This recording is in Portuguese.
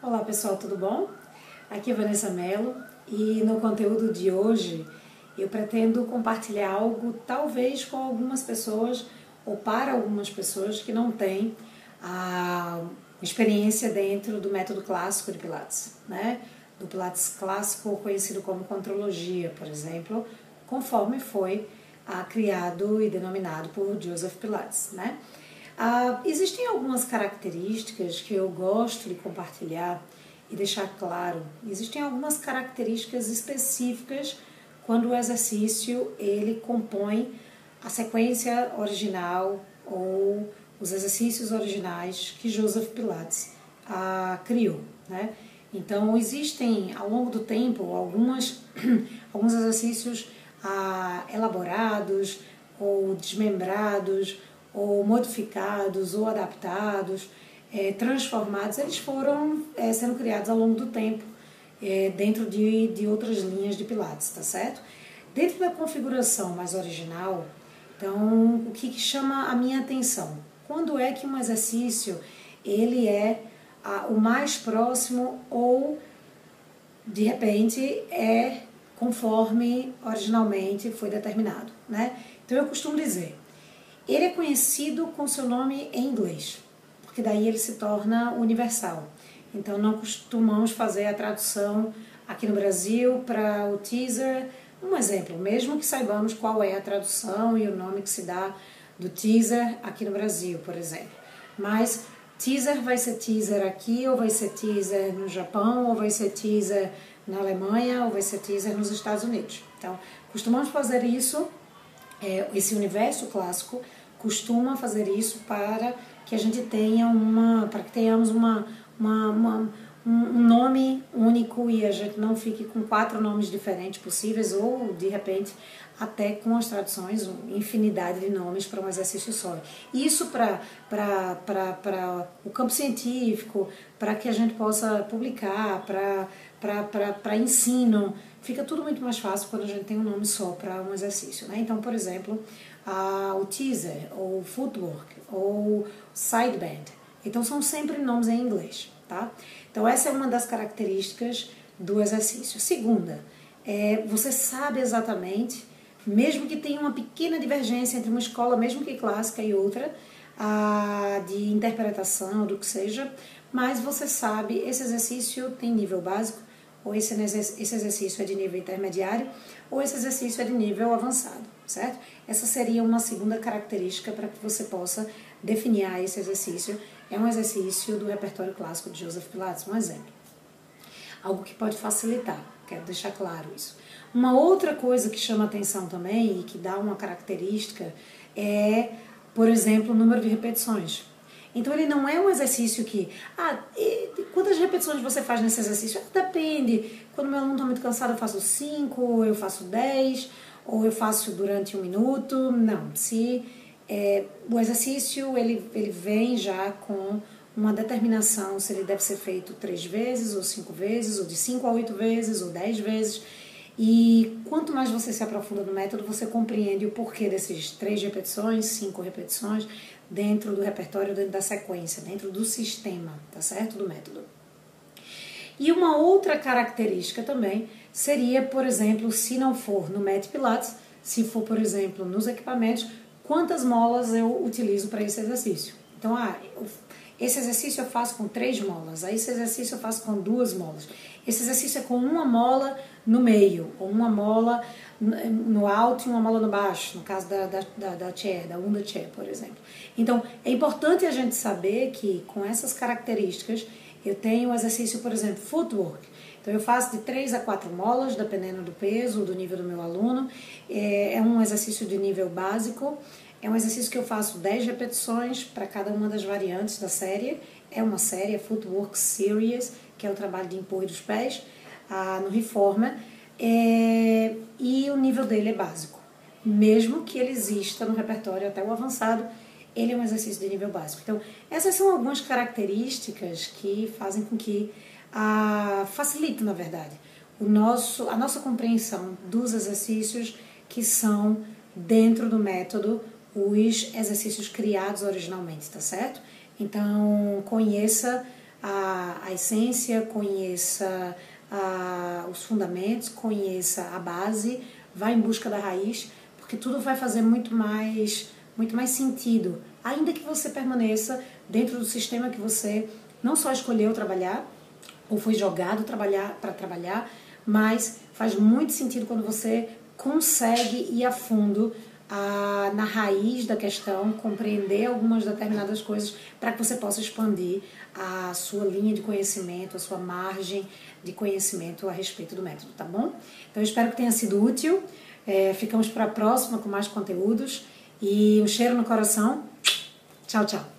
Olá pessoal, tudo bom? Aqui é Vanessa Mello e no conteúdo de hoje eu pretendo compartilhar algo talvez com algumas pessoas ou para algumas pessoas que não têm a experiência dentro do método clássico de Pilates, né? Do Pilates clássico conhecido como contrologia, por exemplo, conforme foi criado e denominado por Joseph Pilates, né? Ah, existem algumas características que eu gosto de compartilhar e deixar claro. Existem algumas características específicas quando o exercício ele compõe a sequência original ou os exercícios originais que Joseph Pilates ah, criou, né? Então existem ao longo do tempo algumas alguns exercícios ah, elaborados ou desmembrados ou modificados ou adaptados, é, transformados, eles foram é, sendo criados ao longo do tempo é, dentro de, de outras linhas de Pilates, tá certo? Dentro da configuração mais original, então o que, que chama a minha atenção? Quando é que um exercício ele é a, o mais próximo ou de repente é conforme originalmente foi determinado, né? Então eu costumo dizer, ele é conhecido com seu nome em inglês, porque daí ele se torna universal. Então não costumamos fazer a tradução aqui no Brasil para o teaser. Um exemplo, mesmo que saibamos qual é a tradução e o nome que se dá do teaser aqui no Brasil, por exemplo. Mas teaser vai ser teaser aqui, ou vai ser teaser no Japão, ou vai ser teaser na Alemanha, ou vai ser teaser nos Estados Unidos. Então, costumamos fazer isso, é, esse universo clássico, costuma fazer isso para que a gente tenha uma, para que tenhamos uma, uma, uma um nome único e a gente não fique com quatro nomes diferentes possíveis ou de repente até com as traduções, infinidade de nomes para um exercício só. Isso para o campo científico, para que a gente possa publicar, para ensino, fica tudo muito mais fácil quando a gente tem um nome só para um exercício. Né? Então, por exemplo, a, o teaser, ou footwork, ou sideband. Então são sempre nomes em inglês, tá? Então essa é uma das características do exercício. Segunda, é, você sabe exatamente, mesmo que tenha uma pequena divergência entre uma escola, mesmo que clássica e outra, a, de interpretação, do que seja, mas você sabe, esse exercício tem nível básico, ou esse, exercício é de nível intermediário, ou esse exercício é de nível avançado, certo? Essa seria uma segunda característica para que você possa definir ah, esse exercício. É um exercício do repertório clássico de Joseph Pilates, um exemplo. Algo que pode facilitar, quero deixar claro isso. Uma outra coisa que chama atenção também e que dá uma característica é, por exemplo, o número de repetições. Então ele não é um exercício que, ah, quantas repetições você faz nesse exercício? Depende. Quando meu aluno está muito cansado, eu faço 5, eu faço 10, ou eu faço durante um minuto. Não, se é, o exercício ele, ele vem já com uma determinação se ele deve ser feito três vezes, ou cinco vezes, ou de cinco a oito vezes, ou dez vezes. E quanto mais você se aprofunda no método, você compreende o porquê desses três repetições, cinco repetições, dentro do repertório, dentro da sequência, dentro do sistema, tá certo? Do método. E uma outra característica também seria, por exemplo, se não for no Met Pilates, se for, por exemplo, nos equipamentos, quantas molas eu utilizo para esse exercício. Então, ah, esse exercício eu faço com três molas, aí esse exercício eu faço com duas molas. Esse exercício é com uma mola no meio, ou uma mola no alto e uma mola no baixo, no caso da, da, da, da chair, da Unda Chair, por exemplo. Então, é importante a gente saber que com essas características eu tenho o exercício, por exemplo, footwork. Então, eu faço de 3 a 4 molas, dependendo do peso, do nível do meu aluno. É, é um exercício de nível básico. É um exercício que eu faço 10 repetições para cada uma das variantes da série. É uma série, é Footwork Series, que é o trabalho de empurro dos pés, ah, no Reformer. É, e o nível dele é básico. Mesmo que ele exista no repertório até o avançado, ele é um exercício de nível básico. Então, essas são algumas características que fazem com que a, facilite, na verdade, o nosso, a nossa compreensão dos exercícios que são dentro do método os exercícios criados originalmente, tá certo? Então, conheça a, a essência, conheça a, os fundamentos, conheça a base, vá em busca da raiz, porque tudo vai fazer muito mais, muito mais sentido, ainda que você permaneça dentro do sistema que você não só escolheu trabalhar, ou foi jogado trabalhar para trabalhar, mas faz muito sentido quando você consegue ir a fundo a, na raiz da questão, compreender algumas determinadas coisas para que você possa expandir a sua linha de conhecimento, a sua margem de conhecimento a respeito do método, tá bom? Então, espero que tenha sido útil. É, ficamos para a próxima com mais conteúdos. E um cheiro no coração. Tchau, tchau.